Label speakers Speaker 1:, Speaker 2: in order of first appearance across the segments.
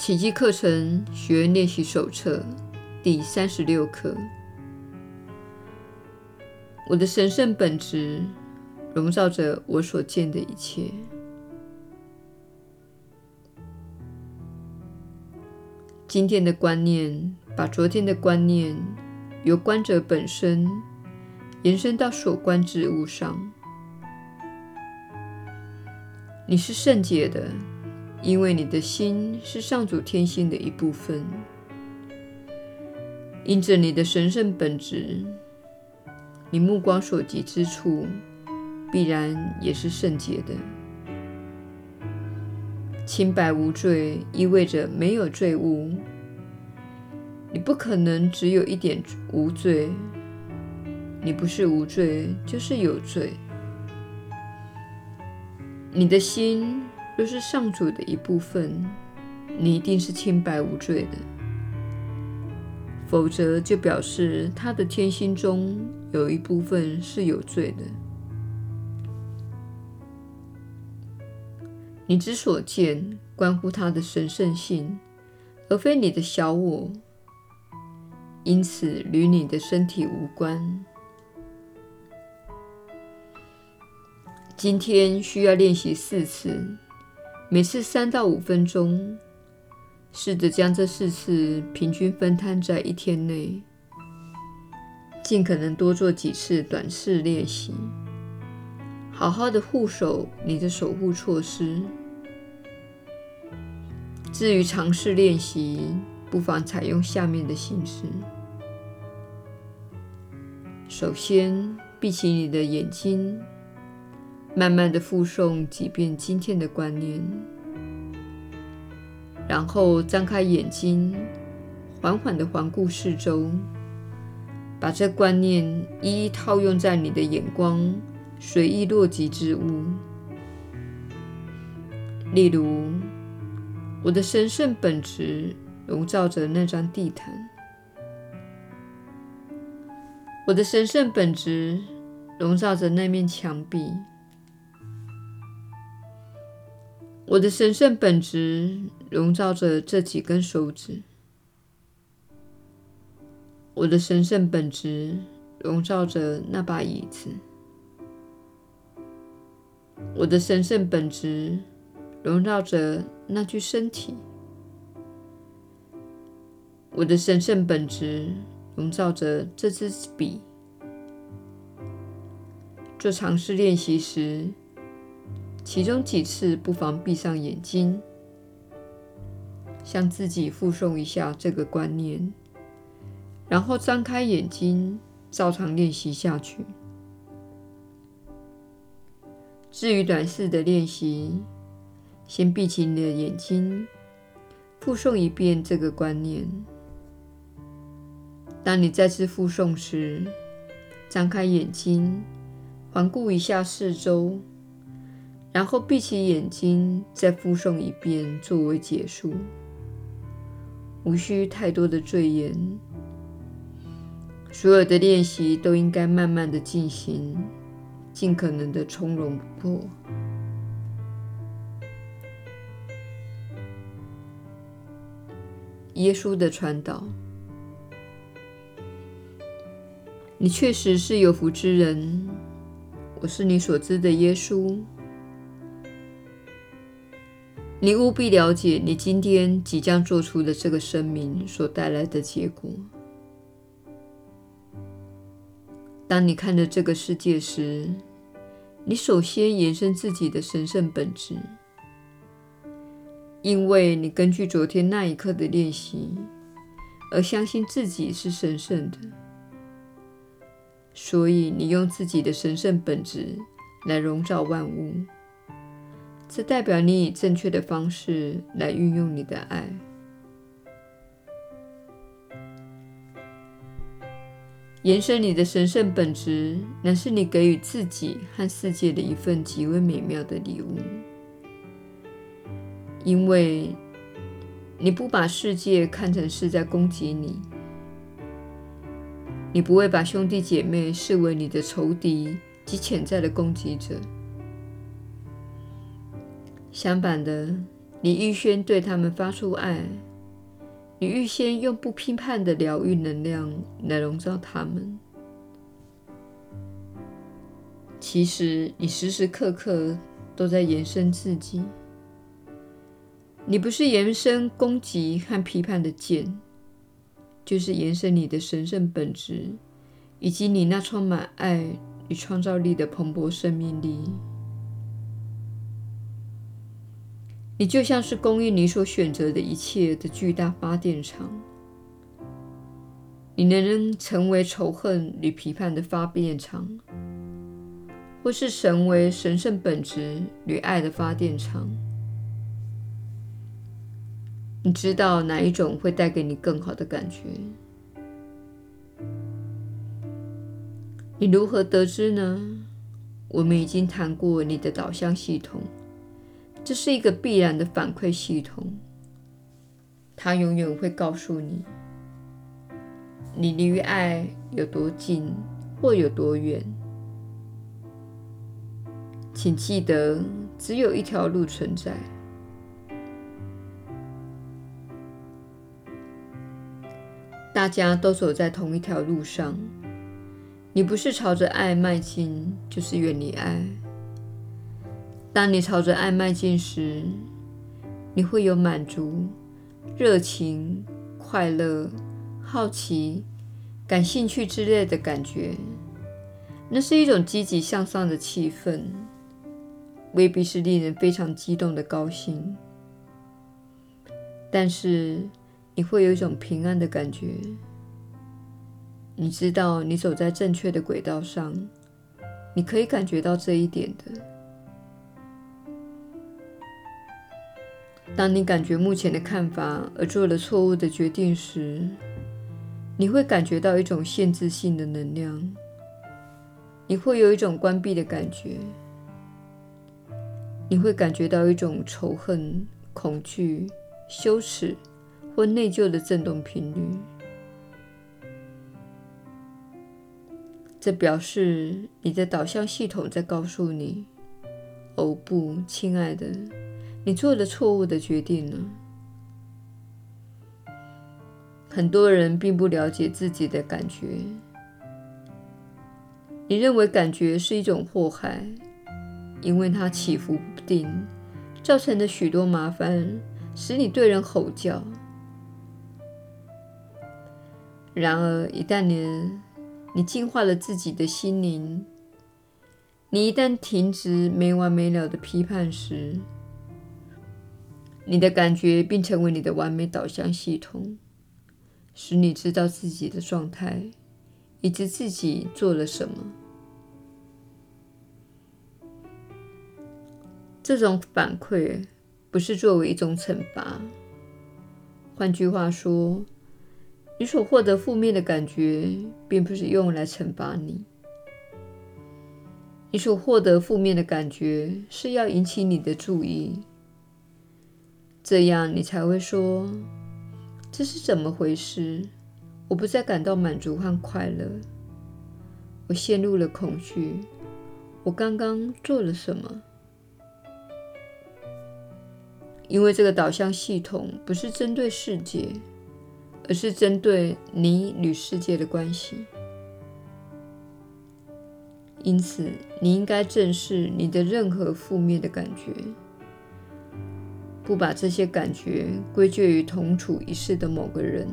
Speaker 1: 奇迹课程学员练习手册第三十六课：我的神圣本质笼罩着我所见的一切。今天的观念把昨天的观念由观者本身延伸到所观之物上。你是圣洁的，因为你的心是上主天心的一部分。因着你的神圣本质，你目光所及之处必然也是圣洁的。清白无罪意味着没有罪污。你不可能只有一点无罪。你不是无罪，就是有罪。你的心若是上主的一部分，你一定是清白无罪的；否则，就表示他的天心中有一部分是有罪的。你之所见，关乎他的神圣性，而非你的小我，因此与你的身体无关。今天需要练习四次，每次三到五分钟。试着将这四次平均分摊在一天内，尽可能多做几次短式练习。好好的护守你的守护措施。至于长式练习，不妨采用下面的形式：首先，闭起你的眼睛。慢慢的复诵几遍今天的观念，然后张开眼睛，缓缓的环顾四周，把这观念一一套用在你的眼光随意落及之物。例如，我的神圣本质笼罩着那张地毯。我的神圣本质笼罩着那面墙壁。我的神圣本质笼罩着这几根手指，我的神圣本质笼罩着那把椅子，我的神圣本质笼罩着那具身体，我的神圣本质笼罩着这支笔。做尝试练习时，其中几次不妨闭上眼睛，向自己复诵一下这个观念，然后张开眼睛，照常练习下去。至于短式的练习，先闭起你的眼睛，复诵一遍这个观念。当你再次复诵时，张开眼睛，环顾一下四周。然后闭起眼睛，再复诵一遍作为结束。无需太多的赘言，所有的练习都应该慢慢的进行，尽可能的从容不迫。耶稣的传导，你确实是有福之人。我是你所知的耶稣。你务必了解你今天即将做出的这个声明所带来的结果。当你看着这个世界时，你首先延伸自己的神圣本质，因为你根据昨天那一刻的练习而相信自己是神圣的，所以你用自己的神圣本质来笼罩万物。这代表你以正确的方式来运用你的爱。延伸你的神圣本质，乃是你给予自己和世界的一份极为美妙的礼物。因为你不把世界看成是在攻击你，你不会把兄弟姐妹视为你的仇敌及潜在的攻击者。相反的，你预先对他们发出爱，你预先用不批判的疗愈能量来笼罩他们。其实，你时时刻刻都在延伸自己。你不是延伸攻击和批判的剑，就是延伸你的神圣本质，以及你那充满爱与创造力的蓬勃生命力。你就像是供应你所选择的一切的巨大发电厂。你能成为仇恨与批判的发电厂，或是成为神圣本质与爱的发电厂。你知道哪一种会带给你更好的感觉？你如何得知呢？我们已经谈过你的导向系统。这是一个必然的反馈系统，它永远会告诉你，你离爱有多近或有多远。请记得，只有一条路存在。大家都走在同一条路上，你不是朝着爱迈进，就是远离爱。当你朝着爱迈进时，你会有满足、热情、快乐、好奇、感兴趣之类的感觉。那是一种积极向上的气氛，未必是令人非常激动的高兴，但是你会有一种平安的感觉。你知道你走在正确的轨道上，你可以感觉到这一点的。当你感觉目前的看法而做了错误的决定时，你会感觉到一种限制性的能量，你会有一种关闭的感觉，你会感觉到一种仇恨、恐惧、羞耻或内疚的振动频率。这表示你的导向系统在告诉你：“哦不，亲爱的。”你做了错误的决定了。很多人并不了解自己的感觉。你认为感觉是一种祸害，因为它起伏不定，造成了许多麻烦，使你对人吼叫。然而，一旦你你净化了自己的心灵，你一旦停止没完没了的批判时，你的感觉并成为你的完美导向系统，使你知道自己的状态，以及自己做了什么。这种反馈不是作为一种惩罚。换句话说，你所获得负面的感觉，并不是用来惩罚你。你所获得负面的感觉，是要引起你的注意。这样你才会说：“这是怎么回事？我不再感到满足和快乐，我陷入了恐惧。我刚刚做了什么？”因为这个导向系统不是针对世界，而是针对你与世界的关系。因此，你应该正视你的任何负面的感觉。不把这些感觉归咎于同处一室的某个人，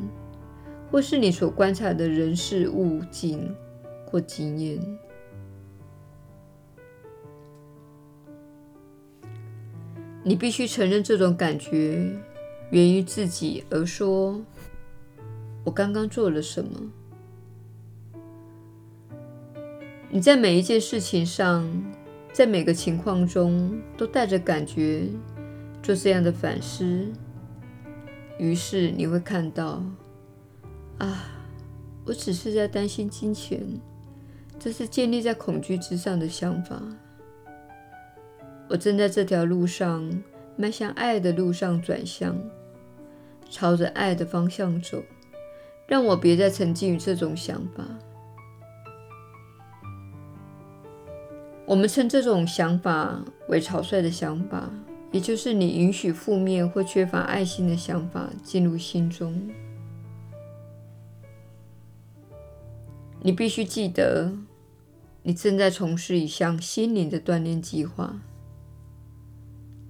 Speaker 1: 或是你所观察的人事物境或经验。你必须承认这种感觉源于自己，而说：“我刚刚做了什么？”你在每一件事情上，在每个情况中，都带着感觉。做这样的反思，于是你会看到，啊，我只是在担心金钱，这是建立在恐惧之上的想法。我正在这条路上，迈向爱的路上转向，朝着爱的方向走。让我别再沉浸于这种想法。我们称这种想法为草率的想法。也就是你允许负面或缺乏爱心的想法进入心中。你必须记得，你正在从事一项心灵的锻炼计划，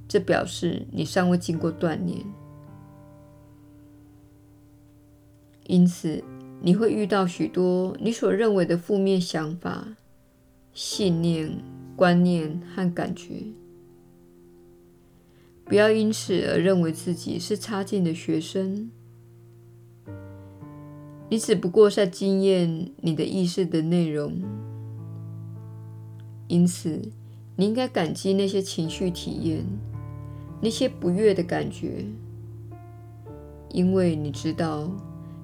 Speaker 1: 这表示你尚未经过锻炼，因此你会遇到许多你所认为的负面想法、信念、观念和感觉。不要因此而认为自己是差劲的学生。你只不过在经验你的意识的内容，因此你应该感激那些情绪体验，那些不悦的感觉，因为你知道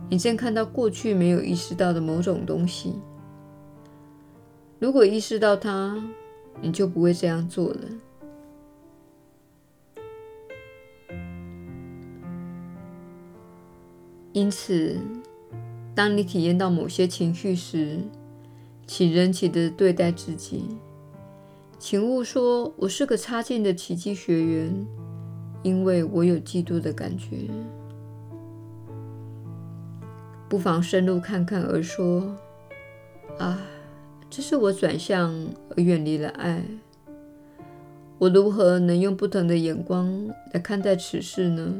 Speaker 1: 你正看到过去没有意识到的某种东西。如果意识到它，你就不会这样做了。因此，当你体验到某些情绪时，请仁慈地对待自己。请勿说“我是个差劲的奇迹学员”，因为我有嫉妒的感觉。不妨深入看看，而说：“啊，这是我转向而远离了爱。我如何能用不同的眼光来看待此事呢？”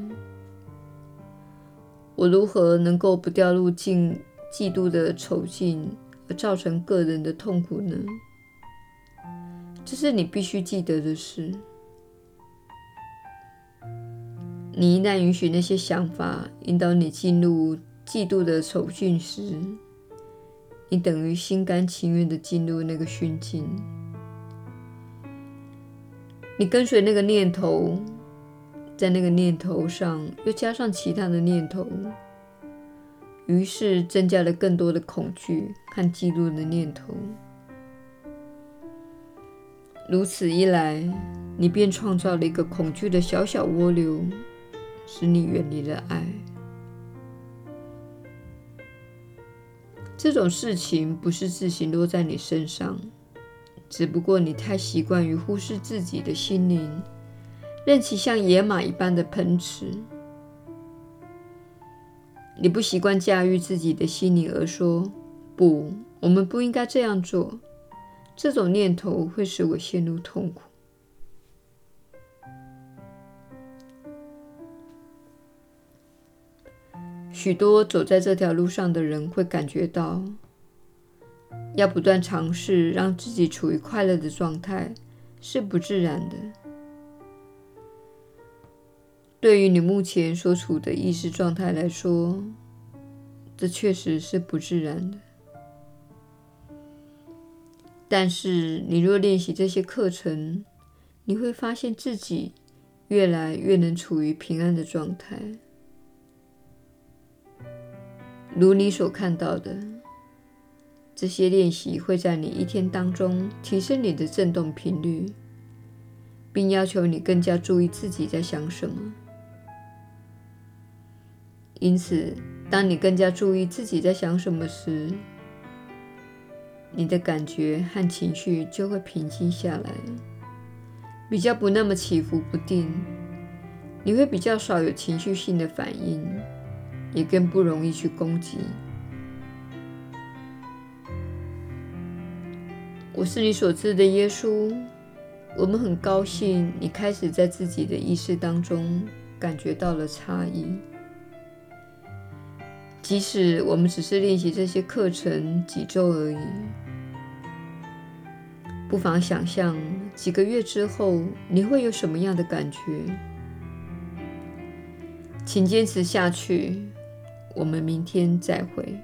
Speaker 1: 我如何能够不掉入进嫉妒的丑境，而造成个人的痛苦呢？这是你必须记得的事。你一旦允许那些想法引导你进入嫉妒的丑境时，你等于心甘情愿地进入那个循境。你跟随那个念头。在那个念头上又加上其他的念头，于是增加了更多的恐惧和嫉妒的念头。如此一来，你便创造了一个恐惧的小小涡流，使你远离了爱。这种事情不是自行落在你身上，只不过你太习惯于忽视自己的心灵。任其像野马一般的奔驰，你不习惯驾驭自己的心灵，而说：“不，我们不应该这样做。”这种念头会使我陷入痛苦。许多走在这条路上的人会感觉到，要不断尝试让自己处于快乐的状态是不自然的。对于你目前所处的意识状态来说，这确实是不自然的。但是，你若练习这些课程，你会发现自己越来越能处于平安的状态。如你所看到的，这些练习会在你一天当中提升你的振动频率，并要求你更加注意自己在想什么。因此，当你更加注意自己在想什么时，你的感觉和情绪就会平静下来，比较不那么起伏不定。你会比较少有情绪性的反应，也更不容易去攻击。我是你所知的耶稣。我们很高兴你开始在自己的意识当中感觉到了差异。即使我们只是练习这些课程几周而已，不妨想象几个月之后你会有什么样的感觉。请坚持下去，我们明天再会。